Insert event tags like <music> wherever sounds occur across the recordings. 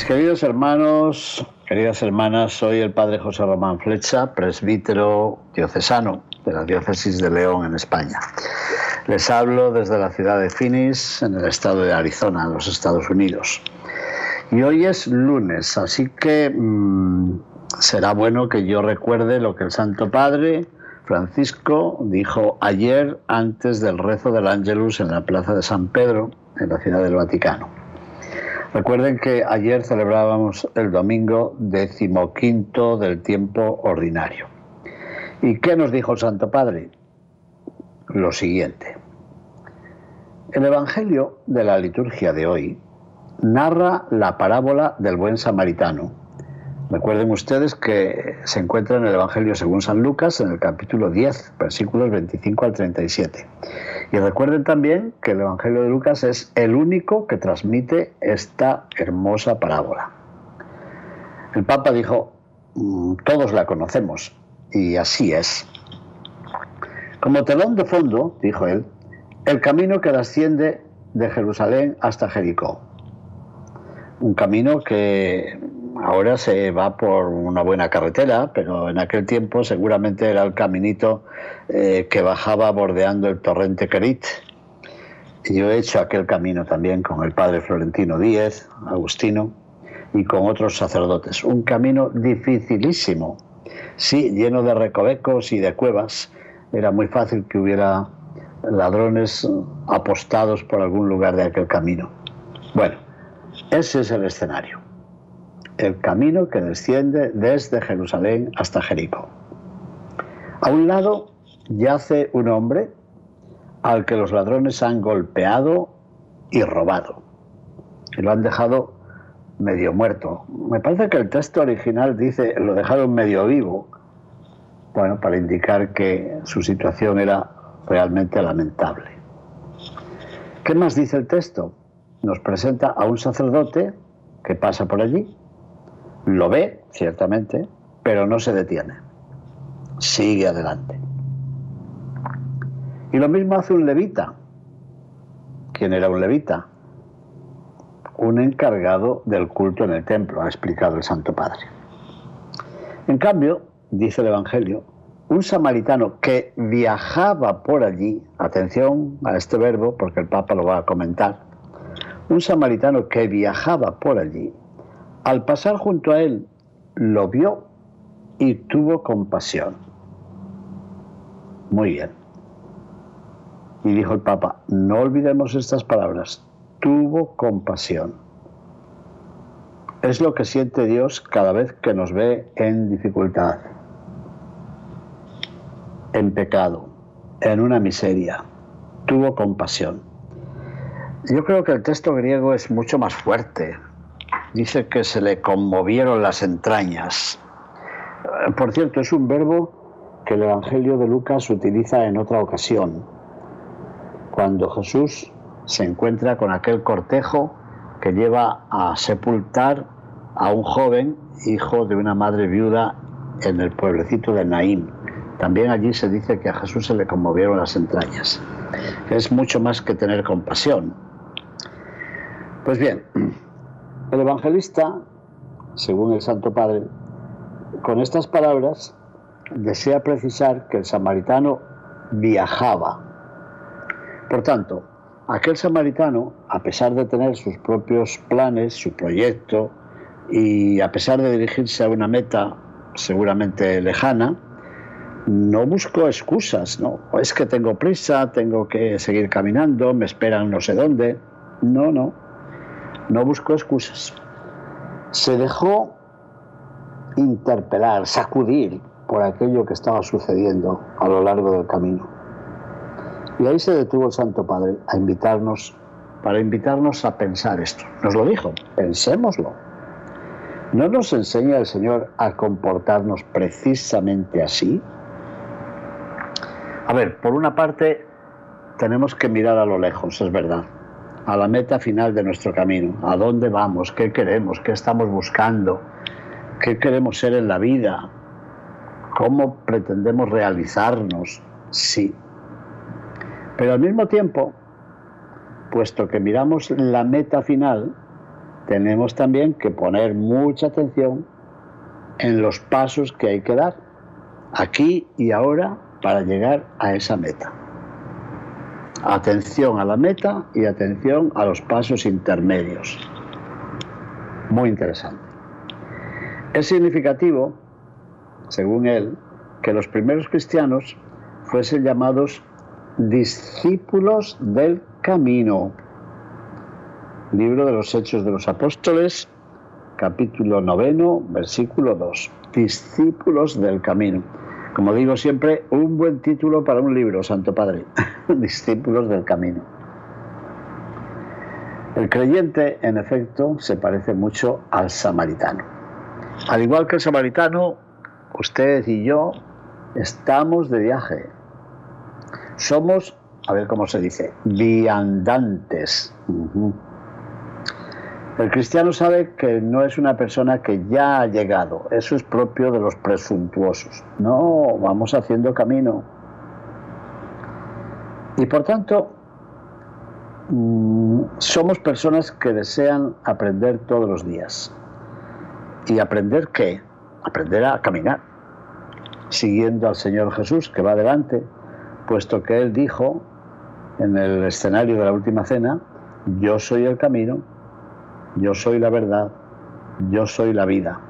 Mis queridos hermanos, queridas hermanas, soy el padre José Román Flecha, presbítero diocesano de la diócesis de León en España. Les hablo desde la ciudad de Phoenix, en el estado de Arizona, en los Estados Unidos. Y hoy es lunes, así que mmm, será bueno que yo recuerde lo que el Santo Padre Francisco dijo ayer antes del rezo del Ángelus en la Plaza de San Pedro, en la ciudad del Vaticano. Recuerden que ayer celebrábamos el domingo decimoquinto del tiempo ordinario. ¿Y qué nos dijo el Santo Padre? Lo siguiente. El Evangelio de la liturgia de hoy narra la parábola del buen samaritano Recuerden ustedes que se encuentra en el Evangelio según San Lucas, en el capítulo 10, versículos 25 al 37. Y recuerden también que el Evangelio de Lucas es el único que transmite esta hermosa parábola. El Papa dijo, mm, todos la conocemos, y así es. Como telón de fondo, dijo él, el camino que asciende de Jerusalén hasta Jericó. Un camino que Ahora se va por una buena carretera, pero en aquel tiempo seguramente era el caminito eh, que bajaba bordeando el torrente Querit. Yo he hecho aquel camino también con el padre Florentino Díez, Agustino, y con otros sacerdotes. Un camino dificilísimo, sí, lleno de recovecos y de cuevas. Era muy fácil que hubiera ladrones apostados por algún lugar de aquel camino. Bueno, ese es el escenario el camino que desciende desde Jerusalén hasta Jericó. A un lado yace un hombre al que los ladrones han golpeado y robado. Y lo han dejado medio muerto. Me parece que el texto original dice lo dejaron medio vivo. Bueno, para indicar que su situación era realmente lamentable. ¿Qué más dice el texto? Nos presenta a un sacerdote que pasa por allí lo ve, ciertamente, pero no se detiene. Sigue adelante. Y lo mismo hace un levita. ¿Quién era un levita? Un encargado del culto en el templo, ha explicado el Santo Padre. En cambio, dice el Evangelio, un samaritano que viajaba por allí, atención a este verbo porque el Papa lo va a comentar, un samaritano que viajaba por allí al pasar junto a él, lo vio y tuvo compasión. Muy bien. Y dijo el Papa, no olvidemos estas palabras, tuvo compasión. Es lo que siente Dios cada vez que nos ve en dificultad, en pecado, en una miseria. Tuvo compasión. Yo creo que el texto griego es mucho más fuerte, dice que se le conmovieron las entrañas. Eh, por cierto, es un verbo que el Evangelio de Lucas utiliza en otra ocasión, cuando Jesús se encuentra con aquel cortejo que lleva a sepultar a un joven hijo de una madre viuda en el pueblecito de Naín. También allí se dice que a Jesús se le conmovieron las entrañas. Es mucho más que tener compasión. Pues bien, el evangelista, según el Santo Padre, con estas palabras desea precisar que el samaritano viajaba. Por tanto, aquel samaritano, a pesar de tener sus propios planes, su proyecto, y a pesar de dirigirse a una meta seguramente lejana, no buscó excusas, ¿no? Es que tengo prisa, tengo que seguir caminando, me esperan no sé dónde. No, no. No buscó excusas. Se dejó interpelar, sacudir por aquello que estaba sucediendo a lo largo del camino. Y ahí se detuvo el Santo Padre a invitarnos para invitarnos a pensar esto. Nos lo dijo, pensémoslo. ¿No nos enseña el Señor a comportarnos precisamente así? A ver, por una parte tenemos que mirar a lo lejos, es verdad, a la meta final de nuestro camino, a dónde vamos, qué queremos, qué estamos buscando, qué queremos ser en la vida, cómo pretendemos realizarnos, sí. Pero al mismo tiempo, puesto que miramos la meta final, tenemos también que poner mucha atención en los pasos que hay que dar, aquí y ahora, para llegar a esa meta. Atención a la meta y atención a los pasos intermedios. Muy interesante. Es significativo, según él, que los primeros cristianos fuesen llamados discípulos del camino. Libro de los Hechos de los Apóstoles, capítulo noveno, versículo 2. Discípulos del camino. Como digo siempre, un buen título para un libro, Santo Padre. <laughs> Discípulos del camino. El creyente, en efecto, se parece mucho al samaritano. Al igual que el samaritano, usted y yo estamos de viaje. Somos, a ver cómo se dice, viandantes. El cristiano sabe que no es una persona que ya ha llegado, eso es propio de los presuntuosos. No, vamos haciendo camino. Y por tanto, mm, somos personas que desean aprender todos los días. ¿Y aprender qué? Aprender a caminar, siguiendo al Señor Jesús que va adelante, puesto que Él dijo en el escenario de la última cena, yo soy el camino, yo soy la verdad, yo soy la vida.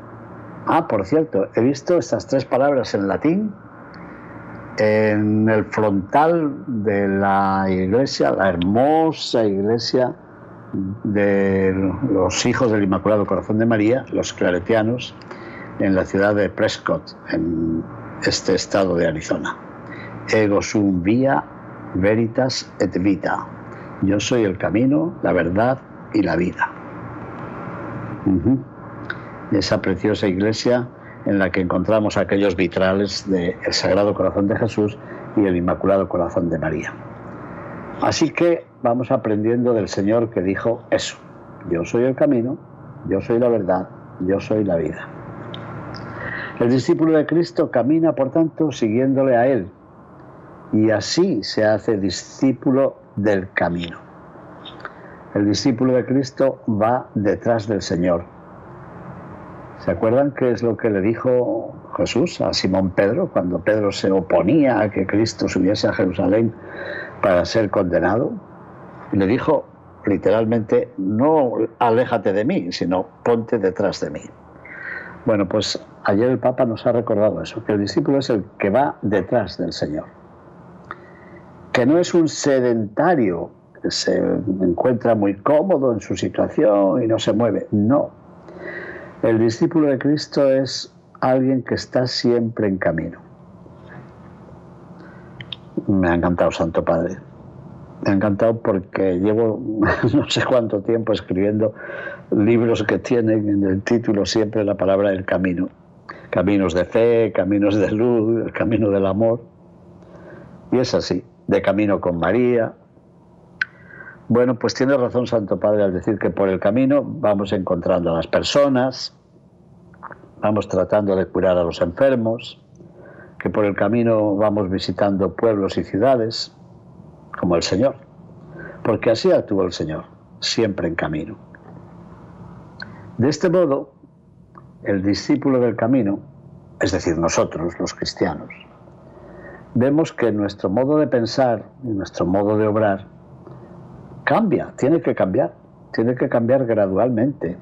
Ah, por cierto, he visto estas tres palabras en latín en el frontal de la iglesia, la hermosa iglesia de los hijos del Inmaculado Corazón de María, los claretianos, en la ciudad de Prescott, en este estado de Arizona. Ego sum via veritas et vita. Yo soy el camino, la verdad y la vida esa preciosa iglesia en la que encontramos aquellos vitrales del Sagrado Corazón de Jesús y el Inmaculado Corazón de María. Así que vamos aprendiendo del Señor que dijo eso, yo soy el camino, yo soy la verdad, yo soy la vida. El discípulo de Cristo camina, por tanto, siguiéndole a Él, y así se hace discípulo del camino. El discípulo de Cristo va detrás del Señor. ¿Se acuerdan qué es lo que le dijo Jesús a Simón Pedro cuando Pedro se oponía a que Cristo subiese a Jerusalén para ser condenado? le dijo literalmente, no aléjate de mí, sino ponte detrás de mí. Bueno, pues ayer el Papa nos ha recordado eso, que el discípulo es el que va detrás del Señor, que no es un sedentario se encuentra muy cómodo en su situación y no se mueve. No. El discípulo de Cristo es alguien que está siempre en camino. Me ha encantado, Santo Padre. Me ha encantado porque llevo <laughs> no sé cuánto tiempo escribiendo libros que tienen en el título siempre la palabra el camino. Caminos de fe, caminos de luz, el camino del amor. Y es así, de camino con María, bueno, pues tiene razón Santo Padre al decir que por el camino vamos encontrando a las personas, vamos tratando de curar a los enfermos, que por el camino vamos visitando pueblos y ciudades, como el Señor, porque así actuó el Señor, siempre en camino. De este modo, el discípulo del camino, es decir, nosotros, los cristianos, vemos que nuestro modo de pensar y nuestro modo de obrar cambia, tiene que cambiar, tiene que cambiar gradualmente,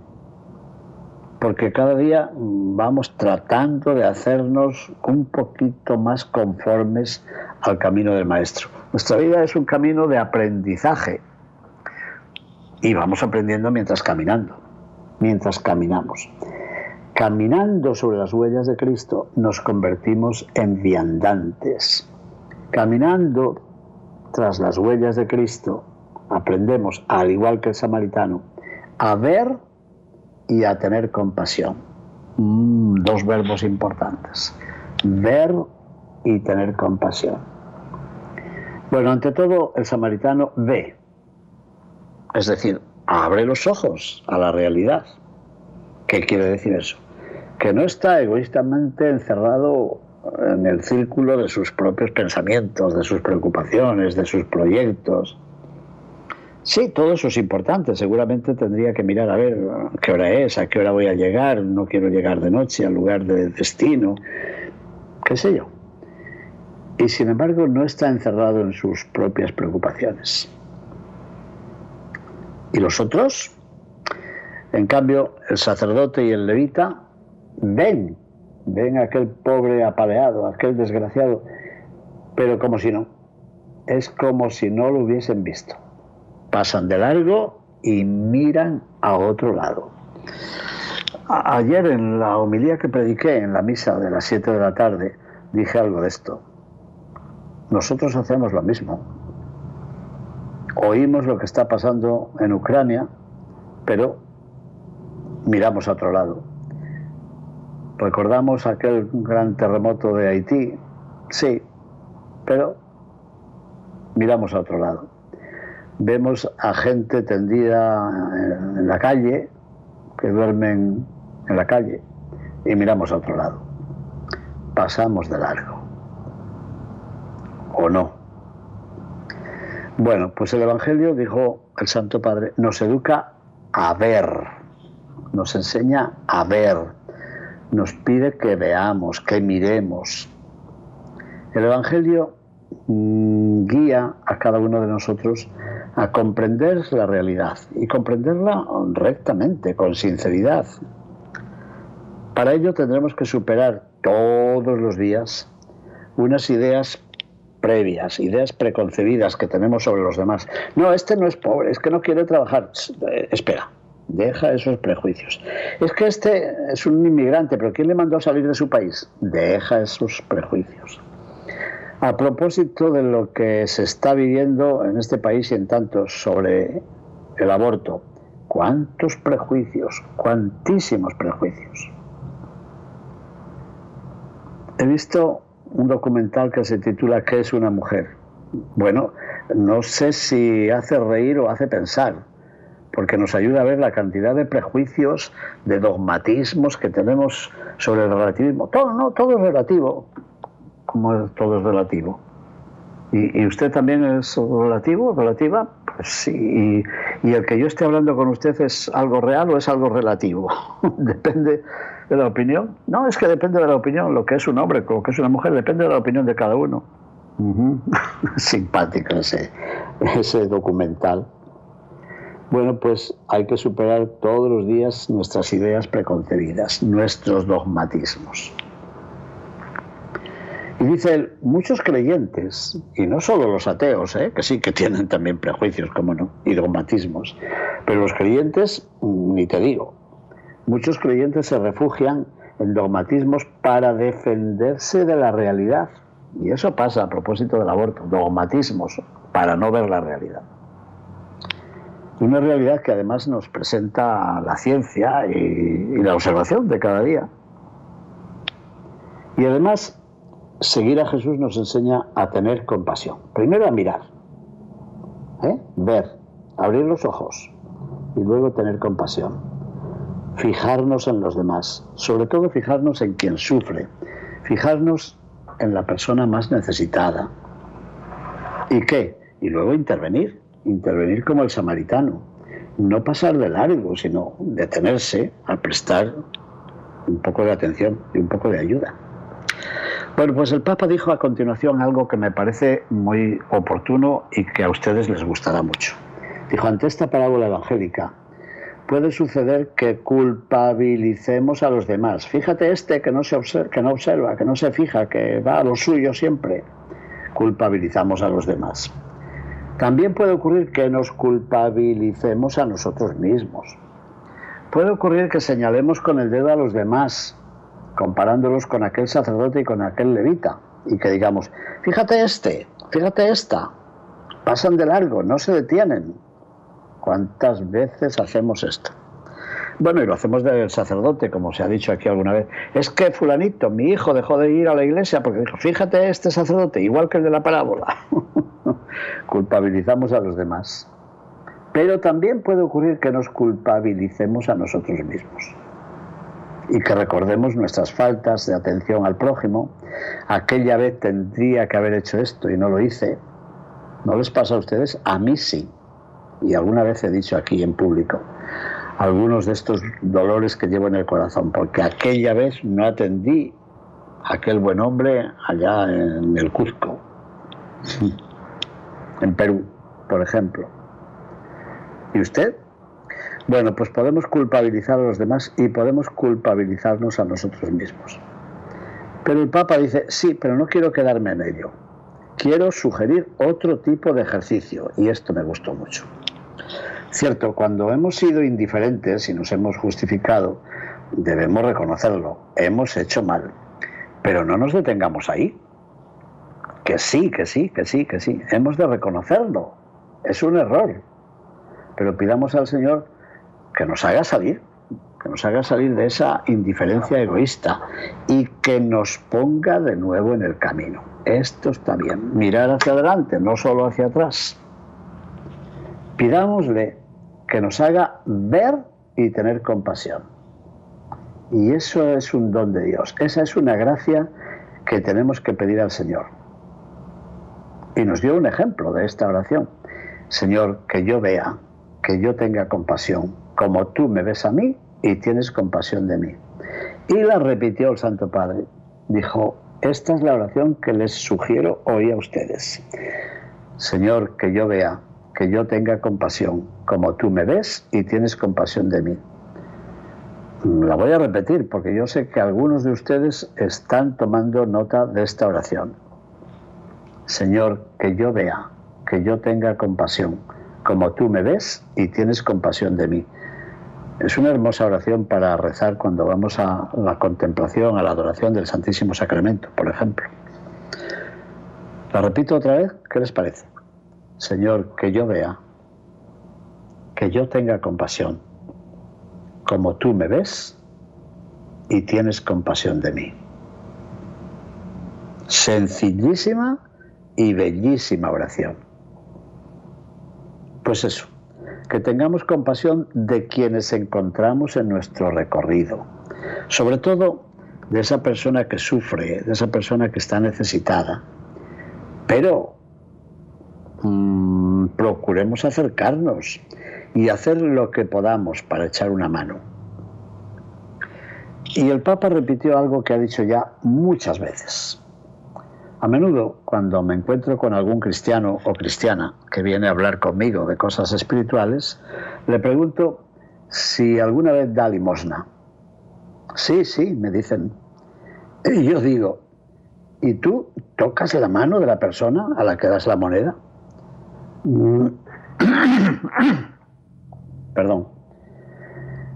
porque cada día vamos tratando de hacernos un poquito más conformes al camino del Maestro. Nuestra vida es un camino de aprendizaje y vamos aprendiendo mientras caminando, mientras caminamos. Caminando sobre las huellas de Cristo nos convertimos en viandantes. Caminando tras las huellas de Cristo aprendemos, al igual que el samaritano, a ver y a tener compasión. Mm, dos verbos importantes. Ver y tener compasión. Bueno, ante todo, el samaritano ve, es decir, abre los ojos a la realidad. ¿Qué quiere decir eso? Que no está egoístamente encerrado en el círculo de sus propios pensamientos, de sus preocupaciones, de sus proyectos. Sí, todo eso es importante. Seguramente tendría que mirar a ver qué hora es, a qué hora voy a llegar. No quiero llegar de noche al lugar de destino, qué sé yo. Y sin embargo no está encerrado en sus propias preocupaciones. ¿Y los otros? En cambio, el sacerdote y el levita ven ven a aquel pobre apaleado, aquel desgraciado, pero como si no. Es como si no lo hubiesen visto. Pasan de largo y miran a otro lado. ayer en la homilía que prediqué en la misa de las 7 de la tarde dije algo de esto. Nosotros hacemos lo mismo. Oímos lo que está pasando en Ucrania, pero miramos a otro lado Recordamos aquel gran terremoto de Haití, sí, pero miramos a otro lado. Vemos a gente tendida en la calle, que duermen en la calle, y miramos a otro lado. Pasamos de largo. ¿O no? Bueno, pues el Evangelio, dijo el Santo Padre, nos educa a ver, nos enseña a ver nos pide que veamos, que miremos. El Evangelio mm, guía a cada uno de nosotros a comprender la realidad y comprenderla rectamente, con sinceridad. Para ello tendremos que superar todos los días unas ideas previas, ideas preconcebidas que tenemos sobre los demás. No, este no es pobre, es que no quiere trabajar. Eh, espera, Deja esos prejuicios. Es que este es un inmigrante, pero ¿quién le mandó a salir de su país? Deja esos prejuicios. A propósito de lo que se está viviendo en este país y en tantos sobre el aborto, ¿cuántos prejuicios? ¿Cuantísimos prejuicios? He visto un documental que se titula ¿Qué es una mujer? Bueno, no sé si hace reír o hace pensar porque nos ayuda a ver la cantidad de prejuicios, de dogmatismos que tenemos sobre el relativismo. Todo, no, todo es relativo, como todo es relativo. ¿Y, usted también es relativo, relativa? Pues sí. ¿Y, el que yo esté hablando con usted es algo real o es algo relativo? <laughs> depende de la opinión. No, es que depende de la opinión. Lo que es un hombre, lo que es una mujer, depende de la opinión de cada uno. <laughs> Simpático ese, ese documental. Bueno, pues hay que superar todos los días nuestras ideas preconcebidas, nuestros dogmatismos. Y dice él, muchos creyentes, y no solo los ateos, ¿eh? que sí que tienen también prejuicios, como no, y dogmatismos, pero los creyentes, ni te digo, muchos creyentes se refugian en dogmatismos para defenderse de la realidad. Y eso pasa a propósito del aborto, dogmatismos para no ver la realidad. Una realidad que además nos presenta la ciencia y, la observación de cada día. Y además, seguir a Jesús nos enseña a tener compasión. Primero a mirar, ¿eh? ver, abrir los ojos y luego tener compasión. Fijarnos en los demás, sobre todo fijarnos en quien sufre, fijarnos en la persona más necesitada. ¿Y qué? Y luego intervenir intervenir como el samaritano, no pasar de largo, sino detenerse a prestar un poco de atención y un poco de ayuda. Bueno, pues el Papa dijo a continuación algo que me parece muy oportuno y que a ustedes les gustará mucho. Dijo, ante esta parábola evangélica, puede suceder que culpabilicemos a los demás. Fíjate este que no, se observa, que no observa, que no se fija, que va a lo suyo siempre. Culpabilizamos a los demás. También puede ocurrir que nos culpabilicemos a nosotros mismos. Puede ocurrir que señalemos con el dedo a los demás, comparándolos con aquel sacerdote y con aquel levita, y que digamos, fíjate este, fíjate esta. pasan de largo, no se detienen. ¿Cuántas veces hacemos esto? Bueno, y lo hacemos del sacerdote, como se ha dicho aquí alguna vez. Es que fulanito, mi hijo, dejó de ir a la iglesia porque dijo, fíjate este sacerdote, igual que el de la parábola. <laughs> Culpabilizamos a los demás. Pero también puede ocurrir que nos culpabilicemos a nosotros mismos y que recordemos nuestras faltas de atención al prójimo. Aquella vez tendría que haber hecho esto y no lo hice. ¿No les pasa a ustedes? A mí sí. Y alguna vez he dicho aquí en público algunos de estos dolores que llevo en el corazón, porque aquella vez no atendí a aquel buen hombre allá en el Cusco, <laughs> en Perú, por ejemplo. ¿Y usted? Bueno, pues podemos culpabilizar a los demás y podemos culpabilizarnos a nosotros mismos. Pero el Papa dice, sí, pero no quiero quedarme en ello. Quiero sugerir otro tipo de ejercicio y esto me gustó mucho. Cierto, cuando hemos sido indiferentes y nos hemos justificado, debemos reconocerlo, hemos hecho mal, pero no nos detengamos ahí. Que sí, que sí, que sí, que sí, hemos de reconocerlo. Es un error, pero pidamos al Señor que nos haga salir, que nos haga salir de esa indiferencia egoísta y que nos ponga de nuevo en el camino. Esto está bien, mirar hacia adelante, no solo hacia atrás. Pidámosle que nos haga ver y tener compasión. Y eso es un don de Dios, esa es una gracia que tenemos que pedir al Señor. Y nos dio un ejemplo de esta oración. Señor, que yo vea, que yo tenga compasión, como tú me ves a mí y tienes compasión de mí. Y la repitió el Santo Padre. Dijo, esta es la oración que les sugiero hoy a ustedes. Señor, que yo vea, que yo tenga compasión, como tú me ves y tienes compasión de mí. La voy a repetir porque yo sé que algunos de ustedes están tomando nota de esta oración. Señor, que yo vea, que yo tenga compasión, como tú me ves y tienes compasión de mí. Es una hermosa oración para rezar cuando vamos a la contemplación, a la adoración del Santísimo Sacramento, por ejemplo. La repito otra vez, ¿qué les parece? Señor, que yo vea, que yo tenga compasión, como tú me ves y tienes compasión de mí. Sencillísima y bellísima oración. Pues eso, que tengamos compasión de quienes encontramos en nuestro recorrido, sobre todo de esa persona que sufre, de esa persona que está necesitada, pero Mm, procuremos acercarnos y hacer lo que podamos para echar una mano. Y el Papa repitió algo que ha dicho ya muchas veces. A menudo, cuando me encuentro con algún cristiano o cristiana que viene a hablar conmigo de cosas espirituales, le pregunto si alguna vez da limosna. Sí, sí, me dicen. Y yo digo, ¿y tú tocas la mano de la persona a la que das la moneda? <coughs> Perdón.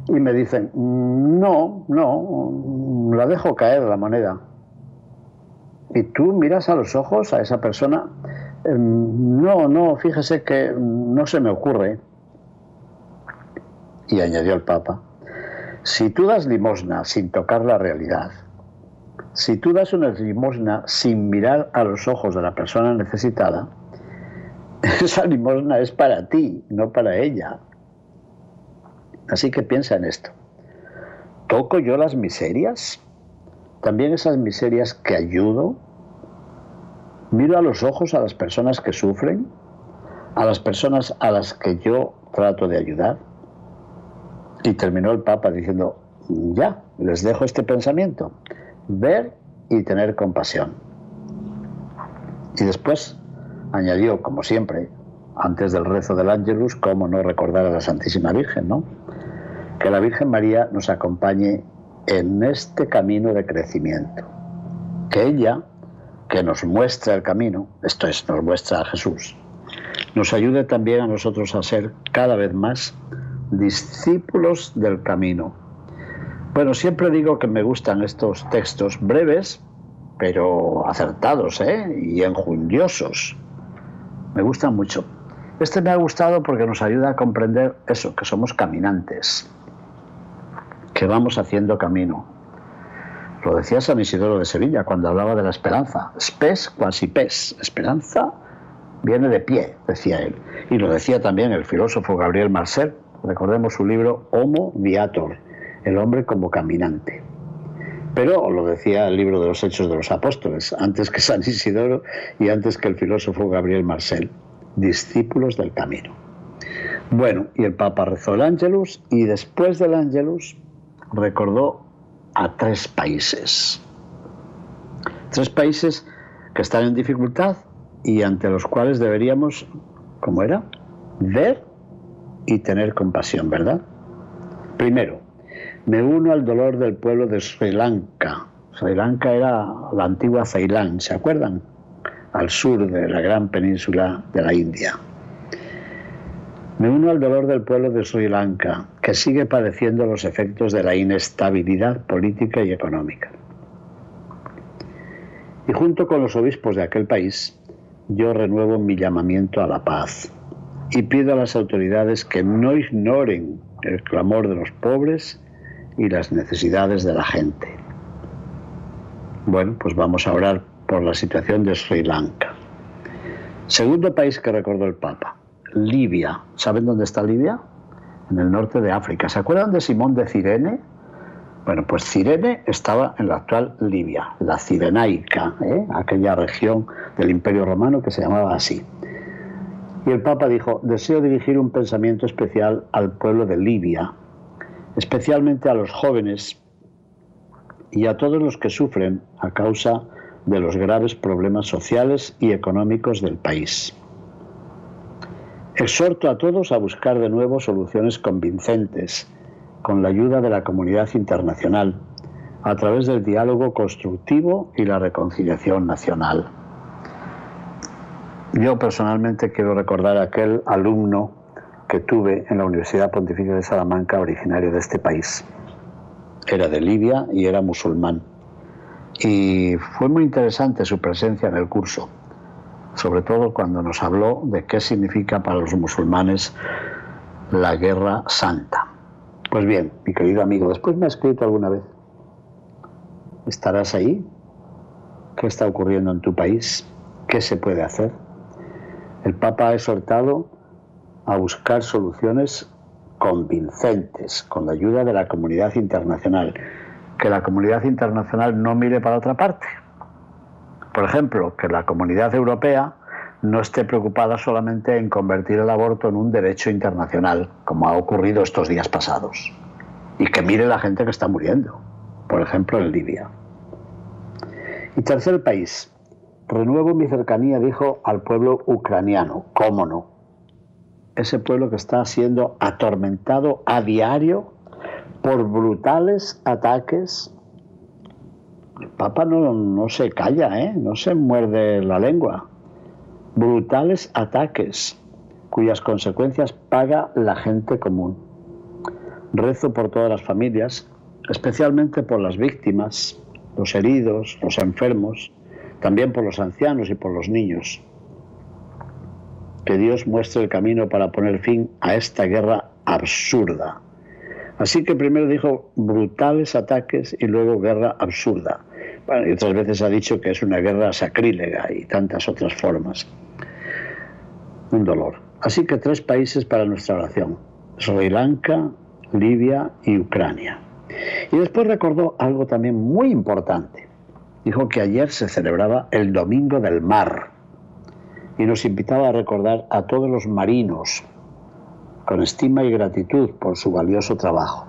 Y me dicen, no, no, la dejo caer la moneda. Y tú miras a los ojos a esa persona, em, no, no, fíjese que no se me ocurre. Y añadió el Papa, si tú das limosna sin tocar la realidad, si tú das una limosna sin mirar a los ojos de la persona necesitada, <laughs> esa limosna es para ti, no para ella. Así que piensa en esto. ¿Toco yo las miserias? También esas miserias que ayudo. Miro a los ojos a las personas que sufren, a las personas a las que yo trato de ayudar. Y terminó el Papa diciendo, ya, les dejo este pensamiento, ver y tener compasión. Y después añadió, como siempre, antes del rezo del Ángelus, cómo no recordar a la Santísima Virgen, ¿no? Que la Virgen María nos acompañe en este camino de crecimiento. Que ella, que nos muestra el camino, esto es, nos muestra a Jesús, nos ayude también a nosotros a ser cada vez más discípulos del camino. Bueno, siempre digo que me gustan estos textos breves, pero acertados ¿eh? y enjundiosos me gustan mucho. Este me ha gustado porque nos ayuda a comprender eso, que somos caminantes, que vamos haciendo camino. Lo decía San Isidoro de Sevilla cuando hablaba de la esperanza. Spes quasi pes. Esperanza viene de pie, decía él. Y lo decía también el filósofo Gabriel Marcel. Recordemos su libro Homo Viator, el hombre como caminante. Pero lo decía el libro de los Hechos de los Apóstoles, antes que San Isidoro y antes que el filósofo Gabriel Marcel, discípulos del camino. Bueno, y el Papa rezó el Ángelus y después del Ángelus recordó a tres países. Tres países que están en dificultad y ante los cuales deberíamos, ¿cómo era? Ver y tener compasión, ¿verdad? Primero, me uno al dolor del pueblo de Sri Lanka. Sri Lanka era la antigua Ceilán, ¿se acuerdan? Al sur de la gran península de la India. Me uno al dolor del pueblo de Sri Lanka, que sigue padeciendo los efectos de la inestabilidad política y económica. Y junto con los obispos de aquel país, yo renuevo mi llamamiento a la paz y pido a las autoridades que no ignoren el clamor de los pobres y las necesidades de la gente. Bueno, pues vamos a orar por la situación de Sri Lanka. Segundo país que recordó el Papa, Libia. ¿Saben dónde está Libia? En el norte de África. ¿Se acuerdan de Simón de Cirene? Bueno, pues Cirene estaba en la actual Libia, la Cirenaica, ¿eh? aquella región del Imperio Romano que se llamaba así. Y el Papa dijo, deseo dirigir un pensamiento especial al pueblo de Libia, especialmente a los jóvenes y a todos los que sufren a causa de los graves problemas sociales y económicos del país. Exhorto a todos a buscar de nuevo soluciones convincentes con la ayuda de la comunidad internacional, a través del diálogo constructivo y la reconciliación nacional. Yo personalmente quiero recordar a aquel alumno que tuve en la Universidad Pontificia de Salamanca, originario de este país. Era de Libia y era musulmán. Y fue muy interesante su presencia en el curso, sobre todo cuando nos habló de qué significa para los musulmanes la guerra santa. Pues bien, mi querido amigo, después me ha escrito alguna vez. ¿Estarás ahí? ¿Qué está ocurriendo en tu país? ¿Qué se puede hacer? El Papa ha exhortado a buscar soluciones convincentes con la ayuda de la comunidad internacional. Que la comunidad internacional no mire para otra parte. Por ejemplo, que la comunidad europea no esté preocupada solamente en convertir el aborto en un derecho internacional, como ha ocurrido estos días pasados, y que mire la gente que está muriendo, por ejemplo en Libia. Y tercer país, renuevo mi cercanía, dijo, al pueblo ucraniano, cómo no, ese pueblo que está siendo atormentado a diario por brutales ataques. El Papa no, no se calla, ¿eh? no se muerde la lengua brutales ataques cuyas consecuencias paga la gente común. Rezo por todas las familias, especialmente por las víctimas, los heridos, los enfermos, también por los ancianos y por los niños. Que Dios muestre el camino para poner fin a esta guerra absurda. Así que primero dijo brutales ataques y luego guerra absurda. Bueno, y otras veces ha dicho que es una guerra sacrílega y tantas otras formas un dolor. Así que tres países para nuestra oración, Sri Lanka, Libia y Ucrania. Y después recordó algo también muy importante. Dijo que ayer se celebraba el Domingo del Mar y nos invitaba a recordar a todos los marinos con estima y gratitud por su valioso trabajo.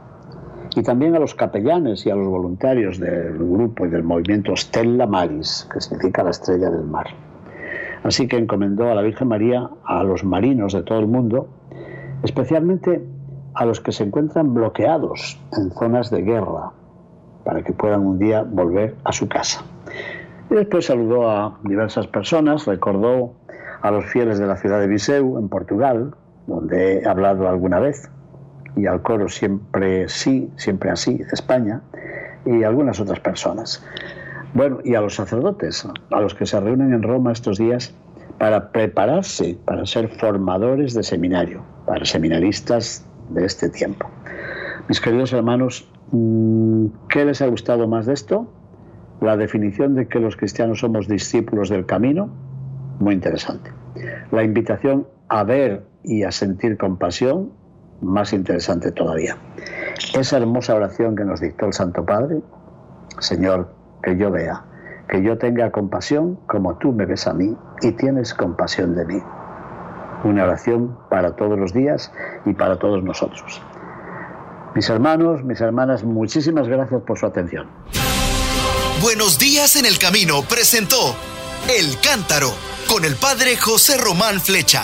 Y también a los capellanes y a los voluntarios del grupo y del movimiento Stella Maris, que significa la estrella del mar. Así que encomendó a la Virgen María a los marinos de todo el mundo, especialmente a los que se encuentran bloqueados en zonas de guerra, para que puedan un día volver a su casa. Y después saludó a diversas personas, recordó a los fieles de la ciudad de Viseu, en Portugal, donde he hablado alguna vez, y al coro siempre sí, siempre así, de España, y algunas otras personas. Bueno, y a los sacerdotes, a los que se reúnen en Roma estos días para prepararse para ser formadores de seminario, para seminaristas de este tiempo. Mis queridos hermanos, mm, ¿qué les ha gustado más de esto? La definición de que los cristianos somos discípulos del camino, muy interesante. La invitación a ver y a sentir compasión, más interesante todavía. Esa hermosa oración que nos dictó el Santo Padre, Señor, que yo vea, que yo tenga compasión como tú me ves a mí y tienes compasión de mí. Una oración para todos los días y para todos nosotros. Mis hermanos, mis hermanas, muchísimas gracias por su atención. Buenos días en el camino presentó El Cántaro con el padre José Román Flecha.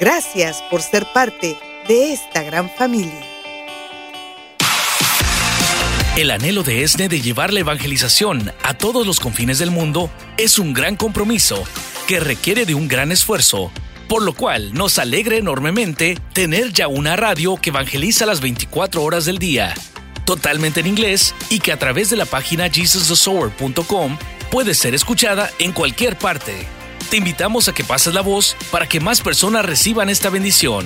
Gracias por ser parte de esta gran familia. El anhelo de ESNE de llevar la evangelización a todos los confines del mundo es un gran compromiso que requiere de un gran esfuerzo, por lo cual nos alegra enormemente tener ya una radio que evangeliza las 24 horas del día, totalmente en inglés y que a través de la página jesusthesower.com puede ser escuchada en cualquier parte. Te invitamos a que pases la voz para que más personas reciban esta bendición.